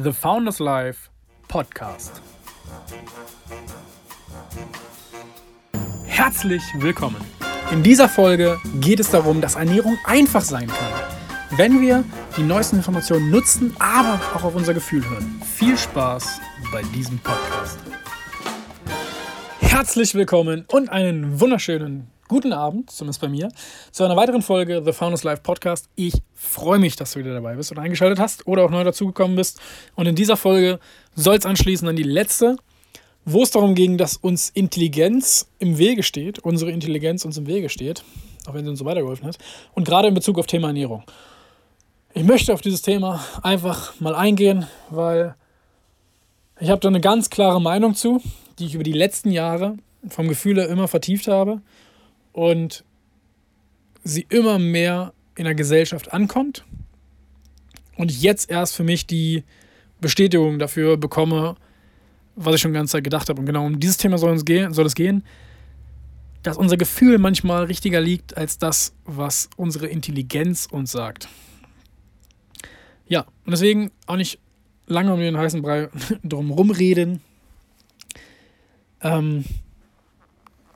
The Founders Life Podcast. Herzlich willkommen. In dieser Folge geht es darum, dass Ernährung einfach sein kann, wenn wir die neuesten Informationen nutzen, aber auch auf unser Gefühl hören. Viel Spaß bei diesem Podcast. Herzlich willkommen und einen wunderschönen guten Abend, zumindest bei mir, zu einer weiteren Folge The Founders Life Podcast. Ich freue mich, dass du wieder dabei bist und eingeschaltet hast oder auch neu dazugekommen bist. Und in dieser Folge soll es anschließen an die letzte, wo es darum ging, dass uns Intelligenz im Wege steht, unsere Intelligenz uns im Wege steht, auch wenn sie uns so weitergeholfen hat. Und gerade in Bezug auf Thema Ernährung. Ich möchte auf dieses Thema einfach mal eingehen, weil ich habe da eine ganz klare Meinung zu, die ich über die letzten Jahre vom Gefühl her immer vertieft habe und sie immer mehr in der Gesellschaft ankommt und ich jetzt erst für mich die Bestätigung dafür bekomme, was ich schon die ganze Zeit gedacht habe. Und genau um dieses Thema soll, uns gehen, soll es gehen, dass unser Gefühl manchmal richtiger liegt als das, was unsere Intelligenz uns sagt. Ja, und deswegen auch nicht lange um den heißen Brei drum rumreden. Ähm,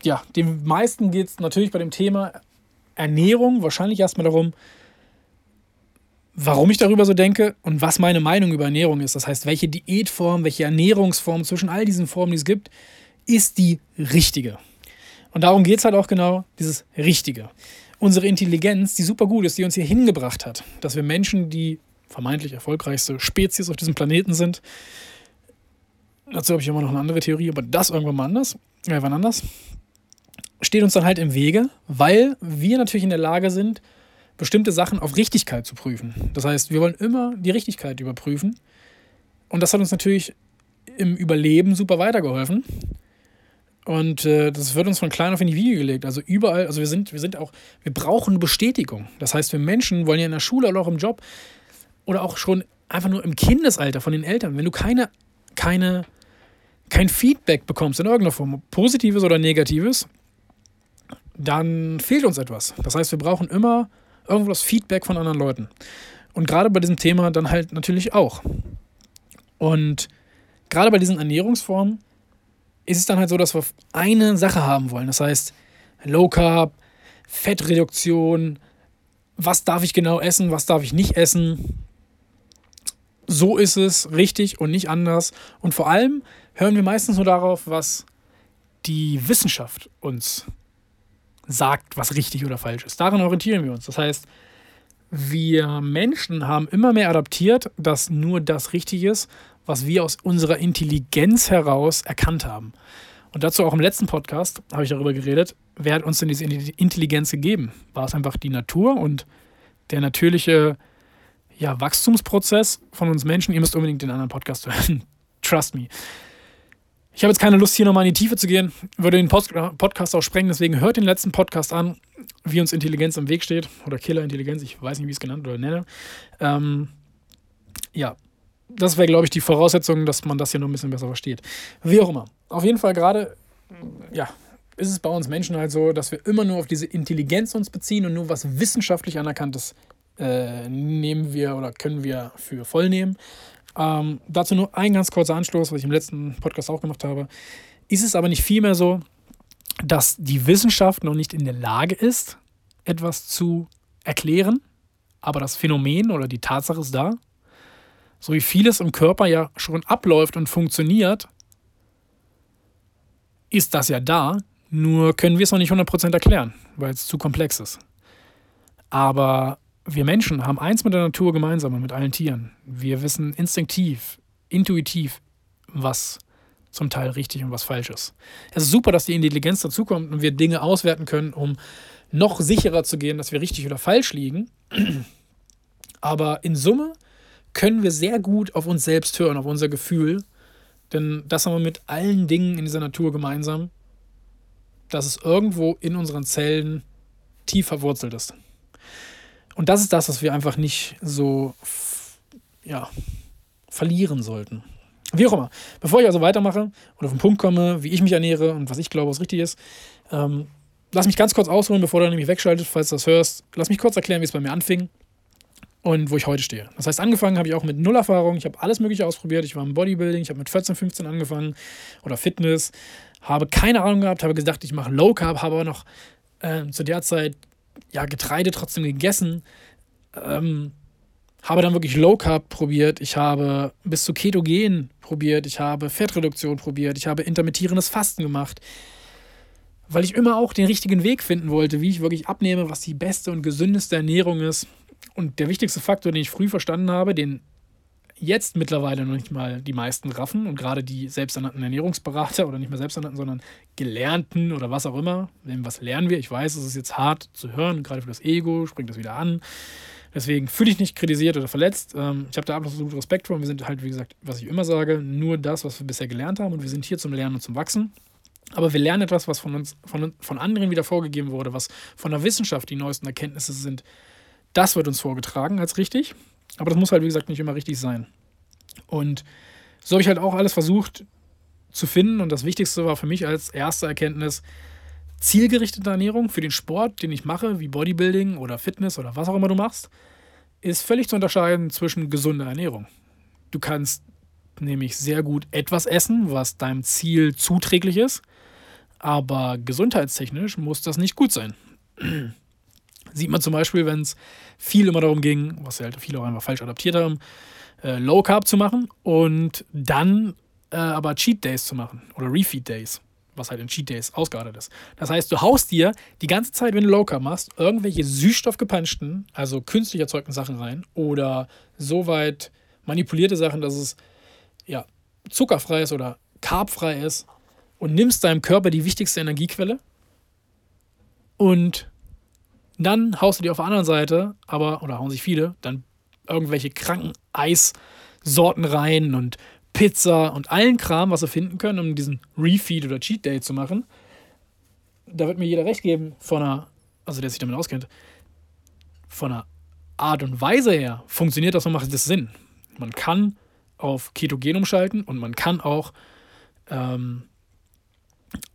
ja, den meisten geht es natürlich bei dem Thema Ernährung wahrscheinlich erstmal darum, warum ich darüber so denke und was meine Meinung über Ernährung ist. Das heißt, welche Diätform, welche Ernährungsform zwischen all diesen Formen, die es gibt, ist die richtige. Und darum geht es halt auch genau, dieses Richtige. Unsere Intelligenz, die super gut ist, die uns hier hingebracht hat, dass wir Menschen, die vermeintlich erfolgreichste Spezies auf diesem Planeten sind, dazu habe ich immer noch eine andere Theorie, aber das irgendwann mal anders, äh, anders, steht uns dann halt im Wege, weil wir natürlich in der Lage sind, bestimmte Sachen auf Richtigkeit zu prüfen. Das heißt, wir wollen immer die Richtigkeit überprüfen. Und das hat uns natürlich im Überleben super weitergeholfen. Und äh, das wird uns von klein auf in die Wiege gelegt. Also überall, also wir sind, wir sind auch, wir brauchen Bestätigung. Das heißt, wir Menschen wollen ja in der Schule oder auch im Job oder auch schon einfach nur im Kindesalter von den Eltern, wenn du keine, keine, kein Feedback bekommst in irgendeiner Form, positives oder negatives, dann fehlt uns etwas. Das heißt, wir brauchen immer irgendwo das Feedback von anderen Leuten. Und gerade bei diesem Thema dann halt natürlich auch. Und gerade bei diesen Ernährungsformen ist es dann halt so, dass wir eine Sache haben wollen. Das heißt, Low Carb, Fettreduktion, was darf ich genau essen, was darf ich nicht essen. So ist es richtig und nicht anders. Und vor allem hören wir meistens nur darauf, was die Wissenschaft uns sagt, was richtig oder falsch ist. Daran orientieren wir uns. Das heißt, wir Menschen haben immer mehr adaptiert, dass nur das richtig ist, was wir aus unserer Intelligenz heraus erkannt haben. Und dazu auch im letzten Podcast habe ich darüber geredet, wer hat uns denn diese Intelligenz gegeben? War es einfach die Natur und der natürliche ja, Wachstumsprozess von uns Menschen? Ihr müsst unbedingt den anderen Podcast hören. Trust me. Ich habe jetzt keine Lust, hier nochmal in die Tiefe zu gehen, würde den Post Podcast auch sprengen, deswegen hört den letzten Podcast an, wie uns Intelligenz im Weg steht oder Killerintelligenz, ich weiß nicht, wie ich es genannt oder nenne. Ähm, ja, das wäre, glaube ich, die Voraussetzung, dass man das hier noch ein bisschen besser versteht. Wie auch immer. Auf jeden Fall gerade, ja, ist es bei uns Menschen halt so, dass wir immer nur auf diese Intelligenz uns beziehen und nur was wissenschaftlich anerkanntes äh, nehmen wir oder können wir für voll nehmen. Ähm, dazu nur ein ganz kurzer Anschluss, was ich im letzten Podcast auch gemacht habe. Ist es aber nicht vielmehr so, dass die Wissenschaft noch nicht in der Lage ist, etwas zu erklären, aber das Phänomen oder die Tatsache ist da. So wie vieles im Körper ja schon abläuft und funktioniert, ist das ja da, nur können wir es noch nicht 100% erklären, weil es zu komplex ist. Aber wir Menschen haben eins mit der Natur gemeinsam und mit allen Tieren. Wir wissen instinktiv, intuitiv, was zum Teil richtig und was falsch ist. Es ist super, dass die Intelligenz dazukommt und wir Dinge auswerten können, um noch sicherer zu gehen, dass wir richtig oder falsch liegen. Aber in Summe können wir sehr gut auf uns selbst hören, auf unser Gefühl. Denn das haben wir mit allen Dingen in dieser Natur gemeinsam, dass es irgendwo in unseren Zellen tief verwurzelt ist. Und das ist das, was wir einfach nicht so ja, verlieren sollten. Wie auch immer. Bevor ich also weitermache und auf den Punkt komme, wie ich mich ernähre und was ich glaube, was richtig ist, ähm, lass mich ganz kurz ausholen, bevor du nämlich wegschaltet, falls du das hörst. Lass mich kurz erklären, wie es bei mir anfing und wo ich heute stehe. Das heißt, angefangen habe ich auch mit null Erfahrung. Ich habe alles Mögliche ausprobiert. Ich war im Bodybuilding, ich habe mit 14, 15 angefangen oder Fitness, habe keine Ahnung gehabt, habe gedacht, ich mache Low Carb, habe aber noch äh, zu der Zeit ja, Getreide trotzdem gegessen. Ähm, habe dann wirklich Low Carb probiert. Ich habe bis zu Ketogen probiert. Ich habe Fettreduktion probiert. Ich habe intermittierendes Fasten gemacht. Weil ich immer auch den richtigen Weg finden wollte, wie ich wirklich abnehme, was die beste und gesündeste Ernährung ist. Und der wichtigste Faktor, den ich früh verstanden habe, den jetzt mittlerweile noch nicht mal die meisten raffen und gerade die selbsternannten Ernährungsberater oder nicht mehr selbsternannten, sondern gelernten oder was auch immer. Denn was lernen wir? Ich weiß, es ist jetzt hart zu hören, gerade für das Ego springt das wieder an. Deswegen fühle ich nicht kritisiert oder verletzt. Ähm, ich habe da absolut Respekt vor. Wir sind halt, wie gesagt, was ich immer sage, nur das, was wir bisher gelernt haben und wir sind hier zum Lernen und zum Wachsen. Aber wir lernen etwas, was von uns, von, von anderen wieder vorgegeben wurde, was von der Wissenschaft die neuesten Erkenntnisse sind. Das wird uns vorgetragen als richtig. Aber das muss halt, wie gesagt, nicht immer richtig sein. Und so habe ich halt auch alles versucht zu finden. Und das Wichtigste war für mich als erste Erkenntnis zielgerichtete Ernährung für den Sport, den ich mache, wie Bodybuilding oder Fitness oder was auch immer du machst, ist völlig zu unterscheiden zwischen gesunder Ernährung. Du kannst nämlich sehr gut etwas essen, was deinem Ziel zuträglich ist, aber gesundheitstechnisch muss das nicht gut sein. Sieht man zum Beispiel, wenn es viel immer darum ging, was halt viele auch einfach falsch adaptiert haben, äh, Low Carb zu machen und dann äh, aber Cheat Days zu machen oder Refeed Days, was halt in Cheat Days ausgeartet ist. Das heißt, du haust dir die ganze Zeit, wenn du Low Carb machst, irgendwelche süßstoffgepanschten, also künstlich erzeugten Sachen rein oder so weit manipulierte Sachen, dass es ja zuckerfrei ist oder carbfrei ist und nimmst deinem Körper die wichtigste Energiequelle und dann haust du dir auf der anderen Seite, aber, oder hauen sich viele, dann irgendwelche kranken Eissorten rein und Pizza und allen Kram, was sie finden können, um diesen Refeed oder Cheat Day zu machen. Da wird mir jeder recht geben, von einer, also der sich damit auskennt, von einer Art und Weise her funktioniert das und macht das Sinn. Man kann auf Ketogen umschalten und man kann auch ähm,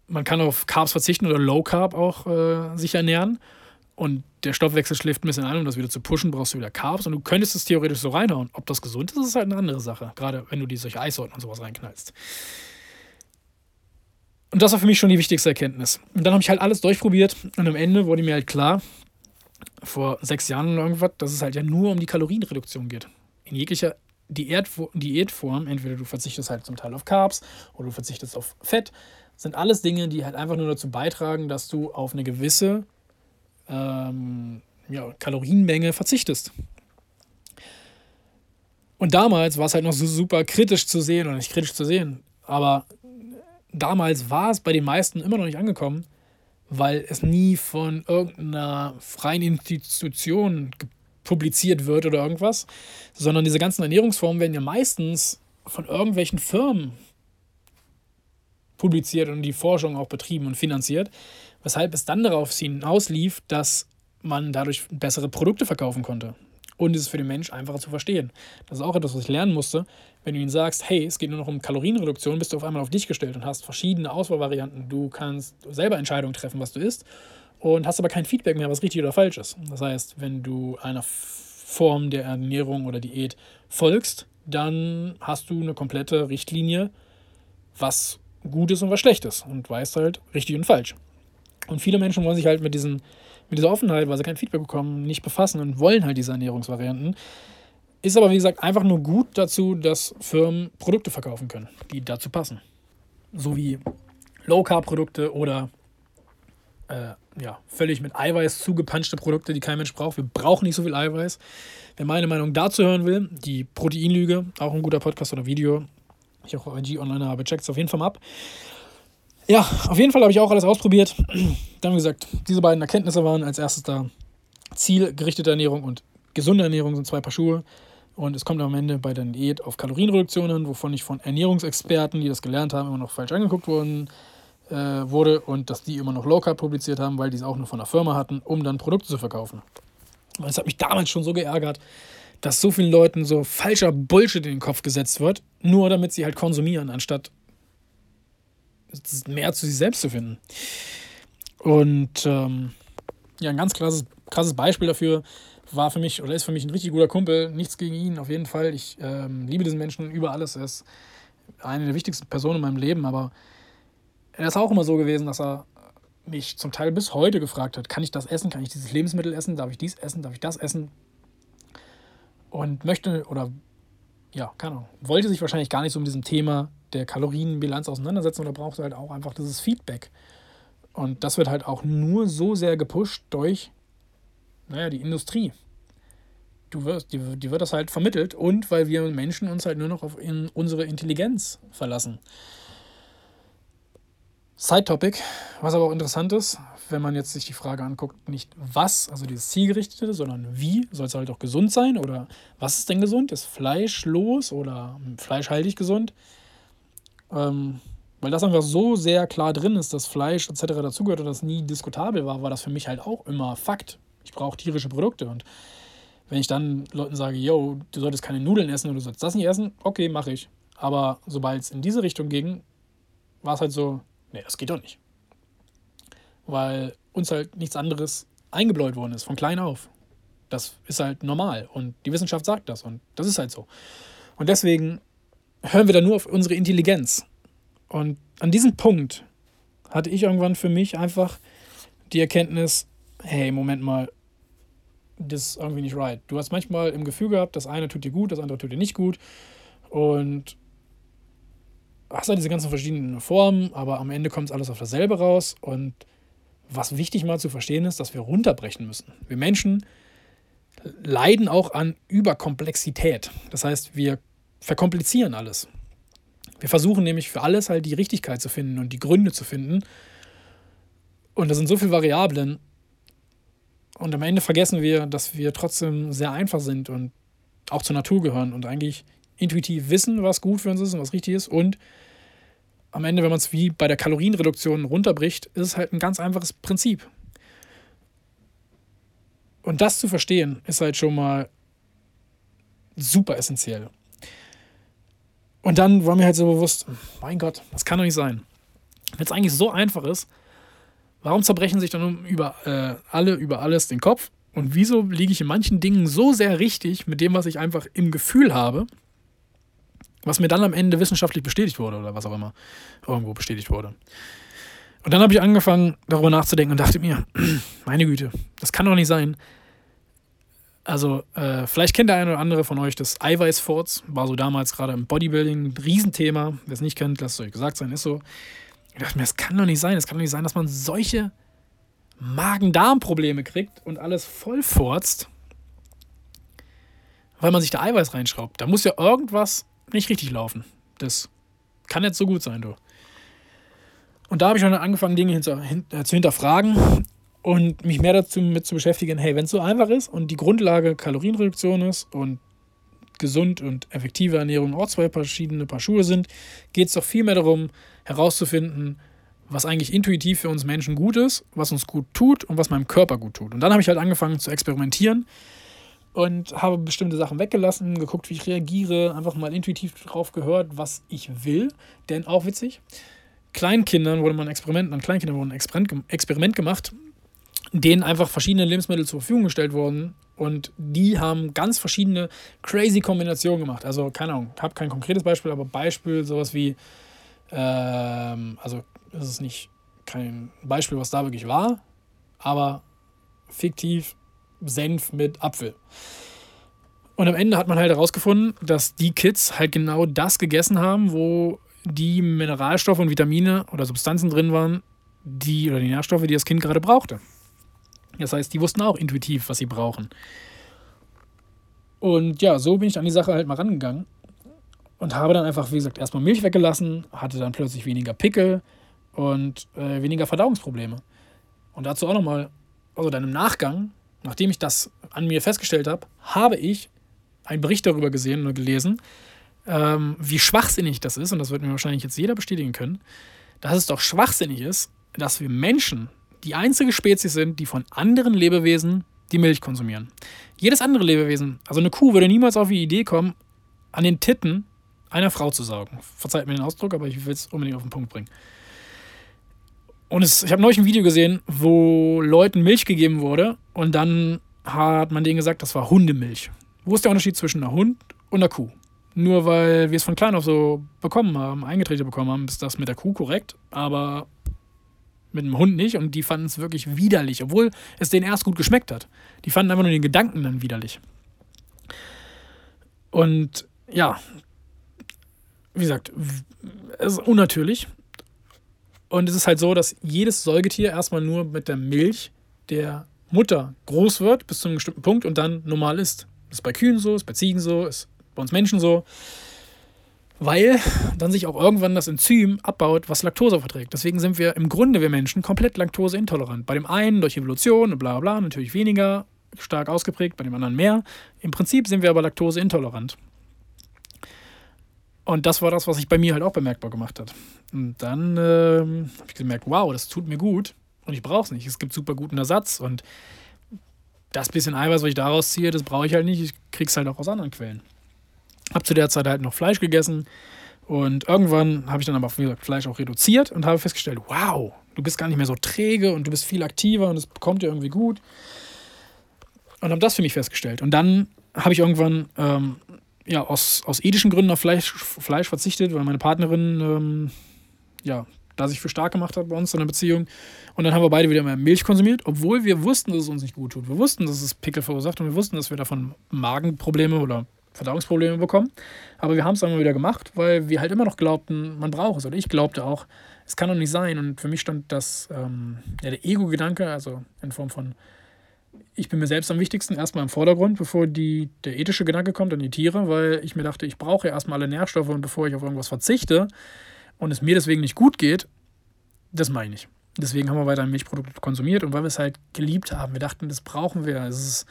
man kann auf Carbs verzichten oder Low Carb auch äh, sich ernähren und der Stoffwechsel schläft ein bisschen an, um das wieder zu pushen, brauchst du wieder Carbs und du könntest es theoretisch so reinhauen. Ob das gesund ist, ist halt eine andere Sache. Gerade wenn du die solche Eissorten und sowas reinknallst. Und das war für mich schon die wichtigste Erkenntnis. Und dann habe ich halt alles durchprobiert und am Ende wurde mir halt klar, vor sechs Jahren oder irgendwas, dass es halt ja nur um die Kalorienreduktion geht. In jeglicher Diätform, entweder du verzichtest halt zum Teil auf Carbs oder du verzichtest auf Fett, sind alles Dinge, die halt einfach nur dazu beitragen, dass du auf eine gewisse ähm, ja, Kalorienmenge verzichtest. Und damals war es halt noch so super kritisch zu sehen, oder nicht kritisch zu sehen, aber damals war es bei den meisten immer noch nicht angekommen, weil es nie von irgendeiner freien Institution publiziert wird oder irgendwas, sondern diese ganzen Ernährungsformen werden ja meistens von irgendwelchen Firmen publiziert und die Forschung auch betrieben und finanziert, weshalb es dann darauf hinauslief, dass man dadurch bessere Produkte verkaufen konnte. Und es ist für den Mensch einfacher zu verstehen. Das ist auch etwas, was ich lernen musste. Wenn du ihnen sagst, hey, es geht nur noch um Kalorienreduktion, bist du auf einmal auf dich gestellt und hast verschiedene Auswahlvarianten. Du kannst selber Entscheidungen treffen, was du isst, und hast aber kein Feedback mehr, was richtig oder falsch ist. Das heißt, wenn du einer Form der Ernährung oder Diät folgst, dann hast du eine komplette Richtlinie, was gut ist und was schlecht ist und weißt halt richtig und falsch. Und viele Menschen wollen sich halt mit, diesen, mit dieser Offenheit, weil sie kein Feedback bekommen, nicht befassen und wollen halt diese Ernährungsvarianten. Ist aber, wie gesagt, einfach nur gut dazu, dass Firmen Produkte verkaufen können, die dazu passen. So wie Low-Carb-Produkte oder äh, ja, völlig mit Eiweiß zugepanschte Produkte, die kein Mensch braucht. Wir brauchen nicht so viel Eiweiß. Wer meine Meinung dazu hören will, die Proteinlüge, auch ein guter Podcast oder Video, ich auch IG online habe, checkt es auf jeden Fall mal ab. Ja, auf jeden Fall habe ich auch alles ausprobiert. Dann, wie gesagt, diese beiden Erkenntnisse waren als erstes da. Zielgerichtete Ernährung und gesunde Ernährung sind zwei Paar Schuhe. Und es kommt am Ende bei der Diät auf Kalorienreduktionen, wovon ich von Ernährungsexperten, die das gelernt haben, immer noch falsch angeguckt wurden, äh, wurde und dass die immer noch Low Carb publiziert haben, weil die es auch nur von der Firma hatten, um dann Produkte zu verkaufen. Und es hat mich damals schon so geärgert, dass so vielen Leuten so falscher Bullshit in den Kopf gesetzt wird, nur damit sie halt konsumieren, anstatt mehr zu sich selbst zu finden. Und ähm, ja, ein ganz krasses, krasses Beispiel dafür. war für mich oder ist für mich ein richtig guter Kumpel. Nichts gegen ihn, auf jeden Fall. Ich ähm, liebe diesen Menschen über alles. Er ist eine der wichtigsten Personen in meinem Leben, aber er ist auch immer so gewesen, dass er mich zum Teil bis heute gefragt hat, kann ich das essen, kann ich dieses Lebensmittel essen, darf ich dies essen, darf ich das essen? Und möchte oder ja, keine Ahnung, wollte sich wahrscheinlich gar nicht so mit diesem Thema der Kalorienbilanz auseinandersetzen oder brauchte halt auch einfach dieses Feedback. Und das wird halt auch nur so sehr gepusht durch, naja, die Industrie. Du wirst, die, die wird das halt vermittelt und weil wir Menschen uns halt nur noch auf in unsere Intelligenz verlassen. Side-Topic, was aber auch interessant ist, wenn man jetzt sich die Frage anguckt, nicht was, also dieses Zielgerichtete, sondern wie, soll es halt auch gesund sein oder was ist denn gesund? Ist fleischlos oder fleischhaltig gesund? Ähm, weil das einfach so sehr klar drin ist, dass Fleisch etc. dazugehört und das nie diskutabel war, war das für mich halt auch immer Fakt. Ich brauche tierische Produkte und wenn ich dann Leuten sage, yo, du solltest keine Nudeln essen oder du sollst das nicht essen, okay, mache ich. Aber sobald es in diese Richtung ging, war es halt so, nee, das geht doch nicht. Weil uns halt nichts anderes eingebläut worden ist, von klein auf. Das ist halt normal und die Wissenschaft sagt das und das ist halt so. Und deswegen hören wir da nur auf unsere Intelligenz. Und an diesem Punkt hatte ich irgendwann für mich einfach die Erkenntnis, hey, Moment mal, das ist irgendwie nicht right. Du hast manchmal im Gefühl gehabt, das eine tut dir gut, das andere tut dir nicht gut. Und hast halt diese ganzen verschiedenen Formen, aber am Ende kommt alles auf dasselbe raus. Und was wichtig mal zu verstehen ist, dass wir runterbrechen müssen. Wir Menschen leiden auch an Überkomplexität. Das heißt, wir verkomplizieren alles. Wir versuchen nämlich für alles halt die Richtigkeit zu finden und die Gründe zu finden. Und da sind so viele Variablen. Und am Ende vergessen wir, dass wir trotzdem sehr einfach sind und auch zur Natur gehören und eigentlich intuitiv wissen, was gut für uns ist und was richtig ist. Und am Ende, wenn man es wie bei der Kalorienreduktion runterbricht, ist es halt ein ganz einfaches Prinzip. Und das zu verstehen, ist halt schon mal super essentiell. Und dann war mir halt so bewusst, mein Gott, das kann doch nicht sein. Wenn es eigentlich so einfach ist, warum zerbrechen sich dann über äh, alle über alles den Kopf? Und wieso liege ich in manchen Dingen so sehr richtig mit dem, was ich einfach im Gefühl habe, was mir dann am Ende wissenschaftlich bestätigt wurde oder was auch immer irgendwo bestätigt wurde. Und dann habe ich angefangen, darüber nachzudenken und dachte mir, meine Güte, das kann doch nicht sein. Also, äh, vielleicht kennt der eine oder andere von euch das Eiweißforts, war so damals gerade im Bodybuilding ein Riesenthema. Wer es nicht kennt, lasst es euch gesagt sein, ist so. Ich dachte mir, das kann doch nicht sein. Das kann doch nicht sein, dass man solche Magen-Darm-Probleme kriegt und alles vollforzt, weil man sich da Eiweiß reinschraubt. Da muss ja irgendwas nicht richtig laufen. Das kann jetzt so gut sein, du. Und da habe ich schon angefangen, Dinge hinter, hin, äh, zu hinterfragen und mich mehr dazu mit zu beschäftigen, hey, wenn es so einfach ist und die Grundlage Kalorienreduktion ist und gesund und effektive Ernährung auch zwei verschiedene Paar Schuhe sind, geht es doch viel mehr darum, herauszufinden, was eigentlich intuitiv für uns Menschen gut ist, was uns gut tut und was meinem Körper gut tut. Und dann habe ich halt angefangen zu experimentieren und habe bestimmte Sachen weggelassen, geguckt, wie ich reagiere, einfach mal intuitiv drauf gehört, was ich will. Denn auch witzig, Kleinkindern wurde mal ein Experiment, an Kleinkindern wurde ein Experiment gemacht, denen einfach verschiedene Lebensmittel zur Verfügung gestellt wurden und die haben ganz verschiedene crazy Kombinationen gemacht. Also keine Ahnung, ich habe kein konkretes Beispiel, aber Beispiel sowas wie, ähm, also es ist nicht kein Beispiel, was da wirklich war, aber fiktiv Senf mit Apfel. Und am Ende hat man halt herausgefunden, dass die Kids halt genau das gegessen haben, wo die Mineralstoffe und Vitamine oder Substanzen drin waren, die oder die Nährstoffe, die das Kind gerade brauchte. Das heißt, die wussten auch intuitiv, was sie brauchen. Und ja, so bin ich an die Sache halt mal rangegangen und habe dann einfach, wie gesagt, erstmal Milch weggelassen, hatte dann plötzlich weniger Pickel und äh, weniger Verdauungsprobleme. Und dazu auch nochmal, also dann im Nachgang, nachdem ich das an mir festgestellt habe, habe ich einen Bericht darüber gesehen und gelesen, ähm, wie schwachsinnig das ist, und das wird mir wahrscheinlich jetzt jeder bestätigen können, dass es doch schwachsinnig ist, dass wir Menschen die einzige Spezies sind, die von anderen Lebewesen die Milch konsumieren. Jedes andere Lebewesen, also eine Kuh, würde niemals auf die Idee kommen, an den Titten einer Frau zu saugen. Verzeiht mir den Ausdruck, aber ich will es unbedingt auf den Punkt bringen. Und es, ich habe neulich ein Video gesehen, wo Leuten Milch gegeben wurde und dann hat man denen gesagt, das war Hundemilch. Wo ist der Unterschied zwischen einer Hund und einer Kuh? Nur weil wir es von klein auf so bekommen haben, eingetreten bekommen haben, ist das mit der Kuh korrekt, aber mit dem Hund nicht und die fanden es wirklich widerlich, obwohl es denen erst gut geschmeckt hat. Die fanden einfach nur den Gedanken dann widerlich. Und ja, wie gesagt, es ist unnatürlich. Und es ist halt so, dass jedes Säugetier erstmal nur mit der Milch der Mutter groß wird bis zu einem bestimmten Punkt und dann normal ist. Das ist bei Kühen so, ist bei Ziegen so, ist bei uns Menschen so. Weil dann sich auch irgendwann das Enzym abbaut, was Laktose verträgt. Deswegen sind wir im Grunde, wir Menschen, komplett laktoseintolerant. Bei dem einen durch Evolution und bla bla, natürlich weniger stark ausgeprägt, bei dem anderen mehr. Im Prinzip sind wir aber laktoseintolerant. Und das war das, was sich bei mir halt auch bemerkbar gemacht hat. Und dann ähm, habe ich gemerkt, wow, das tut mir gut und ich brauche es nicht. Es gibt super guten Ersatz und das bisschen Eiweiß, was ich daraus ziehe, das brauche ich halt nicht. Ich krieg's halt auch aus anderen Quellen. Habe zu der Zeit halt noch Fleisch gegessen und irgendwann habe ich dann aber wie gesagt, Fleisch auch reduziert und habe festgestellt, wow, du bist gar nicht mehr so träge und du bist viel aktiver und es bekommt dir irgendwie gut. Und habe das für mich festgestellt. Und dann habe ich irgendwann ähm, ja, aus, aus ethischen Gründen auf Fleisch, Fleisch verzichtet, weil meine Partnerin ähm, ja, da sich für stark gemacht hat bei uns in der Beziehung. Und dann haben wir beide wieder mehr Milch konsumiert, obwohl wir wussten, dass es uns nicht gut tut. Wir wussten, dass es Pickel verursacht und wir wussten, dass wir davon Magenprobleme oder Verdauungsprobleme bekommen. Aber wir haben es mal wieder gemacht, weil wir halt immer noch glaubten, man braucht es. Oder ich glaubte auch, es kann doch nicht sein. Und für mich stand das, ähm, ja, der Ego-Gedanke, also in Form von, ich bin mir selbst am wichtigsten, erstmal im Vordergrund, bevor die, der ethische Gedanke kommt an die Tiere, weil ich mir dachte, ich brauche ja erstmal alle Nährstoffe und bevor ich auf irgendwas verzichte und es mir deswegen nicht gut geht, das meine ich. Deswegen haben wir weiter Milchprodukte konsumiert und weil wir es halt geliebt haben. Wir dachten, das brauchen wir. Es ist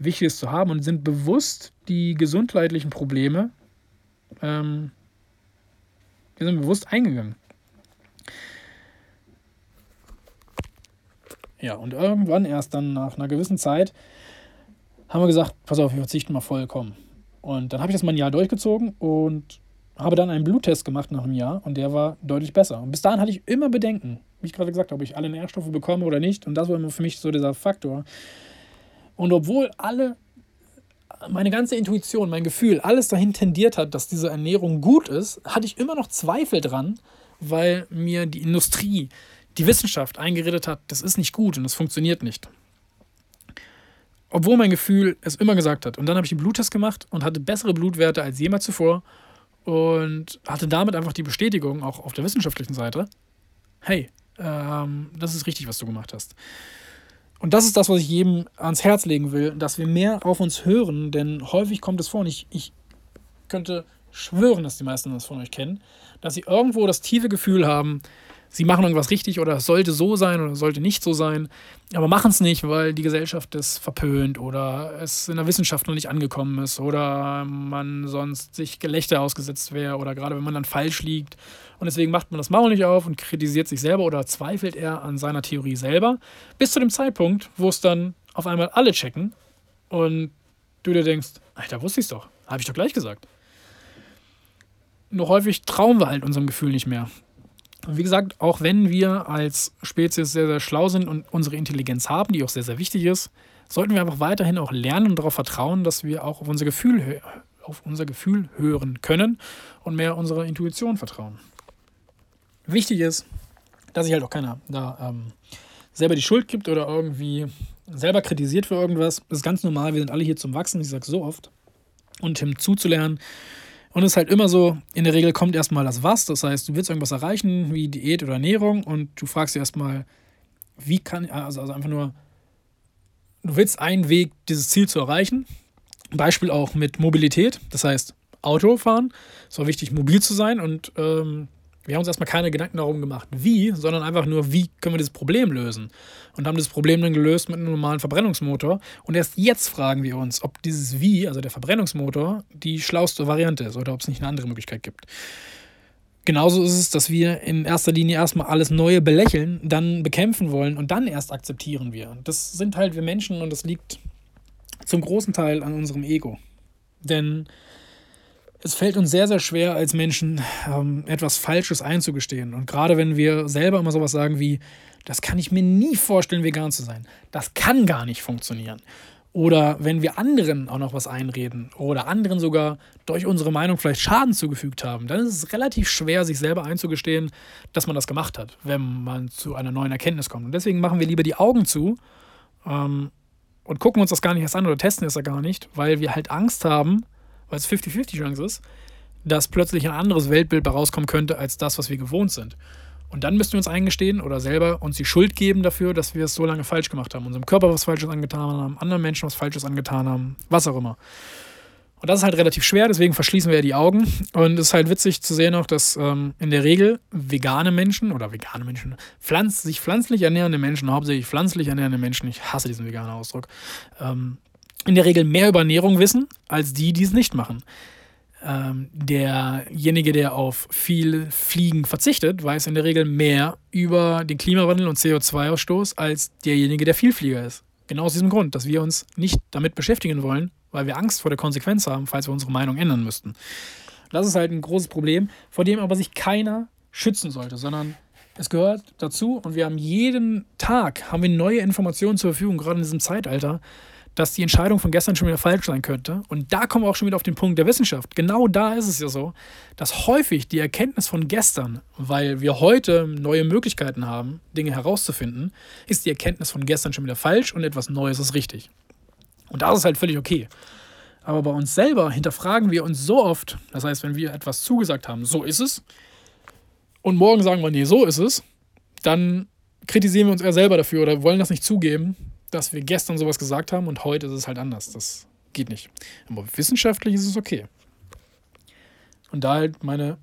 wichtig, es zu haben und sind bewusst die gesundheitlichen Probleme, ähm, wir sind bewusst eingegangen. Ja, und irgendwann erst dann nach einer gewissen Zeit haben wir gesagt, pass auf, wir verzichten mal vollkommen. Und dann habe ich das mal ein Jahr durchgezogen und habe dann einen Bluttest gemacht nach einem Jahr und der war deutlich besser. Und bis dahin hatte ich immer Bedenken, wie ich gerade gesagt habe, ob ich alle Nährstoffe bekomme oder nicht. Und das war immer für mich so dieser Faktor. Und obwohl alle, meine ganze Intuition, mein Gefühl, alles dahin tendiert hat, dass diese Ernährung gut ist, hatte ich immer noch Zweifel dran, weil mir die Industrie, die Wissenschaft eingeredet hat, das ist nicht gut und das funktioniert nicht. Obwohl mein Gefühl es immer gesagt hat. Und dann habe ich einen Bluttest gemacht und hatte bessere Blutwerte als jemals zuvor und hatte damit einfach die Bestätigung, auch auf der wissenschaftlichen Seite, hey, ähm, das ist richtig, was du gemacht hast. Und das ist das, was ich jedem ans Herz legen will, dass wir mehr auf uns hören, denn häufig kommt es vor, und ich, ich könnte schwören, dass die meisten das von euch kennen, dass sie irgendwo das tiefe Gefühl haben, sie machen irgendwas richtig oder es sollte so sein oder es sollte nicht so sein, aber machen es nicht, weil die Gesellschaft es verpönt oder es in der Wissenschaft noch nicht angekommen ist oder man sonst sich Gelächter ausgesetzt wäre oder gerade wenn man dann falsch liegt und deswegen macht man das Maul nicht auf und kritisiert sich selber oder zweifelt er an seiner Theorie selber, bis zu dem Zeitpunkt, wo es dann auf einmal alle checken und du dir denkst, Alter, wusste ich's doch, habe ich doch gleich gesagt. Nur häufig trauen wir halt unserem Gefühl nicht mehr. Und wie gesagt, auch wenn wir als Spezies sehr, sehr schlau sind und unsere Intelligenz haben, die auch sehr, sehr wichtig ist, sollten wir einfach weiterhin auch lernen und darauf vertrauen, dass wir auch auf unser Gefühl, auf unser Gefühl hören können und mehr unserer Intuition vertrauen. Wichtig ist, dass sich halt auch keiner da ähm, selber die Schuld gibt oder irgendwie selber kritisiert für irgendwas. Das ist ganz normal, wir sind alle hier zum Wachsen, ich sage so oft. Und hinzuzulernen, und es ist halt immer so, in der Regel kommt erstmal das Was, das heißt, du willst irgendwas erreichen, wie Diät oder Ernährung, und du fragst dir erstmal, wie kann, also, also einfach nur, du willst einen Weg, dieses Ziel zu erreichen. Beispiel auch mit Mobilität, das heißt, Autofahren. Es ist auch wichtig, mobil zu sein und ähm, wir haben uns erstmal keine Gedanken darum gemacht, wie, sondern einfach nur, wie können wir dieses Problem lösen. Und haben das Problem dann gelöst mit einem normalen Verbrennungsmotor. Und erst jetzt fragen wir uns, ob dieses Wie, also der Verbrennungsmotor, die schlauste Variante ist oder ob es nicht eine andere Möglichkeit gibt. Genauso ist es, dass wir in erster Linie erstmal alles Neue belächeln, dann bekämpfen wollen und dann erst akzeptieren wir. Das sind halt wir Menschen und das liegt zum großen Teil an unserem Ego. Denn es fällt uns sehr, sehr schwer als Menschen, ähm, etwas Falsches einzugestehen. Und gerade wenn wir selber immer sowas sagen wie, das kann ich mir nie vorstellen, vegan zu sein. Das kann gar nicht funktionieren. Oder wenn wir anderen auch noch was einreden oder anderen sogar durch unsere Meinung vielleicht Schaden zugefügt haben, dann ist es relativ schwer, sich selber einzugestehen, dass man das gemacht hat, wenn man zu einer neuen Erkenntnis kommt. Und deswegen machen wir lieber die Augen zu ähm, und gucken uns das gar nicht erst an oder testen es ja gar nicht, weil wir halt Angst haben, weil es 50-50 Chance ist, dass plötzlich ein anderes Weltbild rauskommen könnte als das, was wir gewohnt sind. Und dann müssten wir uns eingestehen oder selber uns die Schuld geben dafür, dass wir es so lange falsch gemacht haben, unserem Körper was Falsches angetan haben, anderen Menschen was Falsches angetan haben, was auch immer. Und das ist halt relativ schwer, deswegen verschließen wir ja die Augen. Und es ist halt witzig zu sehen auch, dass ähm, in der Regel vegane Menschen oder vegane Menschen, pflanz sich pflanzlich ernährende Menschen, hauptsächlich pflanzlich ernährende Menschen, ich hasse diesen veganen Ausdruck, ähm, in der Regel mehr über Ernährung wissen, als die, die es nicht machen ähm, derjenige, der auf viel Fliegen verzichtet, weiß in der Regel mehr über den Klimawandel und CO2-Ausstoß als derjenige, der Vielflieger ist. Genau aus diesem Grund, dass wir uns nicht damit beschäftigen wollen, weil wir Angst vor der Konsequenz haben, falls wir unsere Meinung ändern müssten. Das ist halt ein großes Problem, vor dem aber sich keiner schützen sollte, sondern es gehört dazu und wir haben jeden Tag haben wir neue Informationen zur Verfügung, gerade in diesem Zeitalter, dass die Entscheidung von gestern schon wieder falsch sein könnte. Und da kommen wir auch schon wieder auf den Punkt der Wissenschaft. Genau da ist es ja so, dass häufig die Erkenntnis von gestern, weil wir heute neue Möglichkeiten haben, Dinge herauszufinden, ist die Erkenntnis von gestern schon wieder falsch und etwas Neues ist richtig. Und das ist halt völlig okay. Aber bei uns selber hinterfragen wir uns so oft, das heißt, wenn wir etwas zugesagt haben, so ist es, und morgen sagen wir, nee, so ist es, dann kritisieren wir uns eher selber dafür oder wollen das nicht zugeben, dass wir gestern sowas gesagt haben und heute ist es halt anders. Das geht nicht. Aber wissenschaftlich ist es okay. Und da halt meine,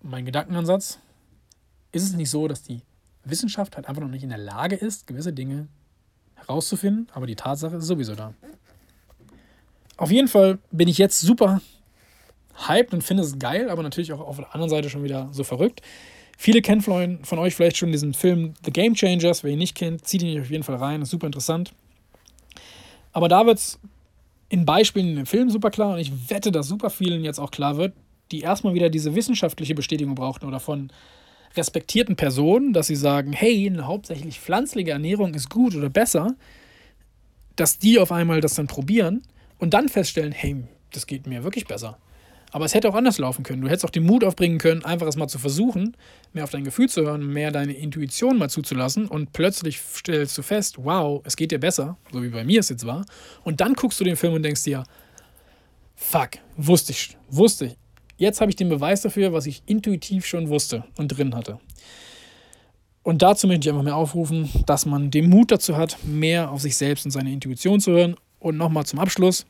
mein Gedankenansatz, ist es nicht so, dass die Wissenschaft halt einfach noch nicht in der Lage ist, gewisse Dinge herauszufinden, aber die Tatsache ist sowieso da. Auf jeden Fall bin ich jetzt super hyped und finde es geil, aber natürlich auch auf der anderen Seite schon wieder so verrückt. Viele kennen von euch vielleicht schon diesen Film The Game Changers. Wer ihn nicht kennt, zieht ihn auf jeden Fall rein. ist super interessant. Aber da wird es in Beispielen in dem Film super klar und ich wette, dass super vielen jetzt auch klar wird, die erstmal wieder diese wissenschaftliche Bestätigung brauchten oder von respektierten Personen, dass sie sagen, hey, eine hauptsächlich pflanzliche Ernährung ist gut oder besser, dass die auf einmal das dann probieren und dann feststellen, hey, das geht mir wirklich besser. Aber es hätte auch anders laufen können. Du hättest auch den Mut aufbringen können, einfach es mal zu versuchen, mehr auf dein Gefühl zu hören, mehr deine Intuition mal zuzulassen und plötzlich stellst du fest, wow, es geht dir besser, so wie bei mir es jetzt war. Und dann guckst du den Film und denkst dir, fuck, wusste ich, wusste ich. Jetzt habe ich den Beweis dafür, was ich intuitiv schon wusste und drin hatte. Und dazu möchte ich einfach mehr aufrufen, dass man den Mut dazu hat, mehr auf sich selbst und seine Intuition zu hören. Und nochmal zum Abschluss,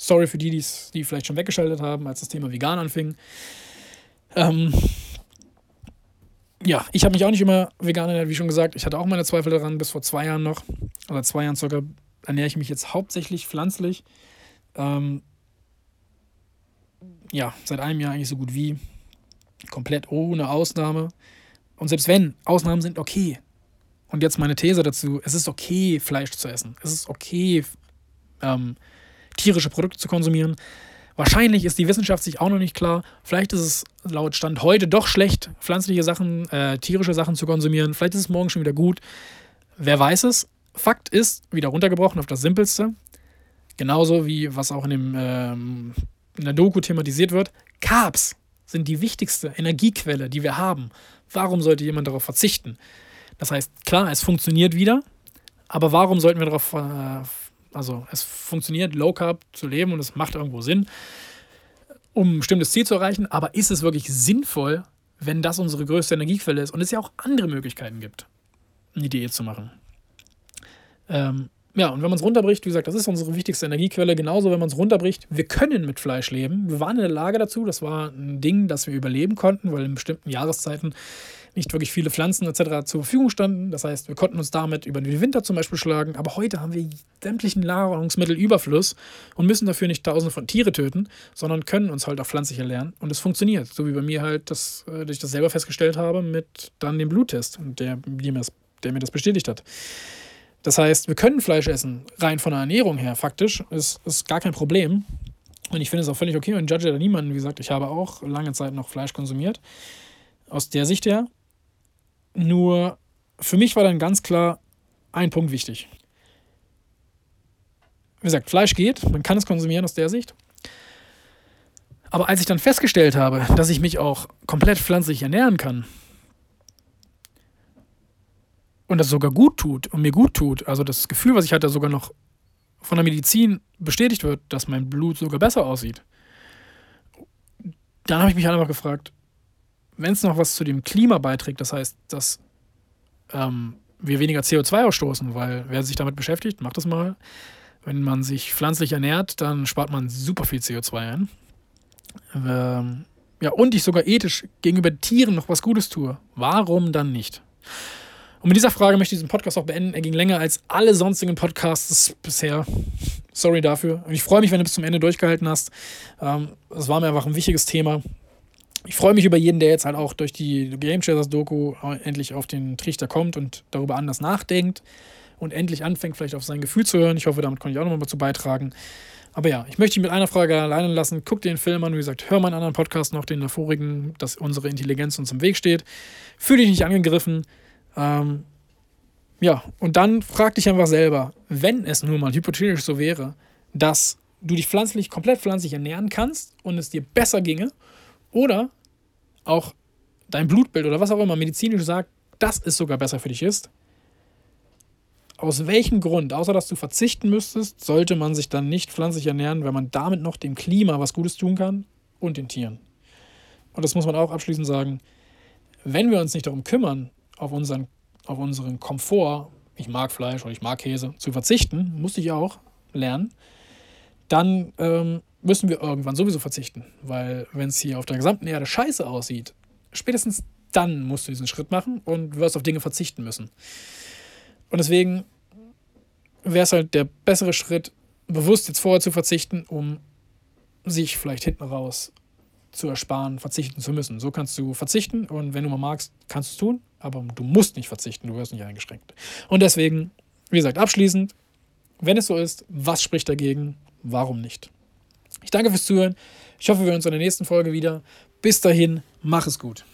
Sorry für die, die vielleicht schon weggeschaltet haben, als das Thema vegan anfing. Ähm, ja, ich habe mich auch nicht immer vegan ernährt, wie schon gesagt. Ich hatte auch meine Zweifel daran, bis vor zwei Jahren noch. Oder zwei Jahren circa ernähre ich mich jetzt hauptsächlich pflanzlich. Ähm, ja, seit einem Jahr eigentlich so gut wie. Komplett ohne Ausnahme. Und selbst wenn, Ausnahmen sind okay. Und jetzt meine These dazu: Es ist okay, Fleisch zu essen. Es ist okay, ähm, tierische Produkte zu konsumieren. Wahrscheinlich ist die Wissenschaft sich auch noch nicht klar. Vielleicht ist es laut Stand heute doch schlecht, pflanzliche Sachen, äh, tierische Sachen zu konsumieren. Vielleicht ist es morgen schon wieder gut. Wer weiß es? Fakt ist, wieder runtergebrochen auf das Simpelste, genauso wie was auch in, dem, ähm, in der Doku thematisiert wird, Carbs sind die wichtigste Energiequelle, die wir haben. Warum sollte jemand darauf verzichten? Das heißt, klar, es funktioniert wieder, aber warum sollten wir darauf äh, also es funktioniert, Low Carb zu leben und es macht irgendwo Sinn, um ein bestimmtes Ziel zu erreichen. Aber ist es wirklich sinnvoll, wenn das unsere größte Energiequelle ist und es ja auch andere Möglichkeiten gibt, eine Diät zu machen? Ähm, ja, und wenn man es runterbricht, wie gesagt, das ist unsere wichtigste Energiequelle. Genauso, wenn man es runterbricht, wir können mit Fleisch leben. Wir waren in der Lage dazu. Das war ein Ding, das wir überleben konnten, weil in bestimmten Jahreszeiten nicht wirklich viele Pflanzen etc. zur Verfügung standen. Das heißt, wir konnten uns damit über den Winter zum Beispiel schlagen, aber heute haben wir sämtlichen Nahrungsmittelüberfluss und müssen dafür nicht tausende von Tiere töten, sondern können uns halt auch pflanzlich ernähren und es funktioniert. So wie bei mir halt, das, äh, dass ich das selber festgestellt habe mit dann dem Bluttest, der, der, mir das, der mir das bestätigt hat. Das heißt, wir können Fleisch essen, rein von der Ernährung her, faktisch. Ist, ist gar kein Problem. Und ich finde es auch völlig okay und judge da niemanden. Wie gesagt, ich habe auch lange Zeit noch Fleisch konsumiert. Aus der Sicht her. Nur für mich war dann ganz klar ein Punkt wichtig. wie gesagt, Fleisch geht, man kann es konsumieren aus der Sicht. Aber als ich dann festgestellt habe, dass ich mich auch komplett pflanzlich ernähren kann und das sogar gut tut und mir gut tut, also das Gefühl, was ich hatte, sogar noch von der Medizin bestätigt wird, dass mein Blut sogar besser aussieht, dann habe ich mich einfach gefragt, wenn es noch was zu dem Klima beiträgt, das heißt, dass ähm, wir weniger CO2 ausstoßen, weil wer sich damit beschäftigt, macht das mal. Wenn man sich pflanzlich ernährt, dann spart man super viel CO2 ein. Ähm, ja, und ich sogar ethisch gegenüber Tieren noch was Gutes tue. Warum dann nicht? Und mit dieser Frage möchte ich diesen Podcast auch beenden. Er ging länger als alle sonstigen Podcasts bisher. Sorry dafür. Und ich freue mich, wenn du bis zum Ende durchgehalten hast. Ähm, das war mir einfach ein wichtiges Thema. Ich freue mich über jeden, der jetzt halt auch durch die Game Chasers Doku endlich auf den Trichter kommt und darüber anders nachdenkt und endlich anfängt, vielleicht auf sein Gefühl zu hören. Ich hoffe, damit konnte ich auch nochmal dazu beitragen. Aber ja, ich möchte dich mit einer Frage alleine lassen. Guck den Film an. Wie gesagt, hör meinen anderen Podcast noch, den vorigen, dass unsere Intelligenz uns im Weg steht. Fühl dich nicht angegriffen. Ähm, ja, und dann frag dich einfach selber, wenn es nur mal hypothetisch so wäre, dass du dich pflanzlich, komplett pflanzlich ernähren kannst und es dir besser ginge, oder auch dein Blutbild oder was auch immer medizinisch sagt, dass es sogar besser für dich ist, aus welchem Grund, außer dass du verzichten müsstest, sollte man sich dann nicht pflanzlich ernähren, wenn man damit noch dem Klima was Gutes tun kann und den Tieren? Und das muss man auch abschließend sagen, wenn wir uns nicht darum kümmern, auf unseren, auf unseren Komfort, ich mag Fleisch oder ich mag Käse, zu verzichten, musste ich auch lernen, dann ähm, müssen wir irgendwann sowieso verzichten. Weil wenn es hier auf der gesamten Erde scheiße aussieht, spätestens dann musst du diesen Schritt machen und wirst auf Dinge verzichten müssen. Und deswegen wäre es halt der bessere Schritt, bewusst jetzt vorher zu verzichten, um sich vielleicht hinten raus zu ersparen, verzichten zu müssen. So kannst du verzichten und wenn du mal magst, kannst du es tun, aber du musst nicht verzichten, du wirst nicht eingeschränkt. Und deswegen, wie gesagt, abschließend, wenn es so ist, was spricht dagegen? Warum nicht? Ich danke fürs Zuhören. Ich hoffe, wir hören uns in der nächsten Folge wieder. Bis dahin, mach es gut.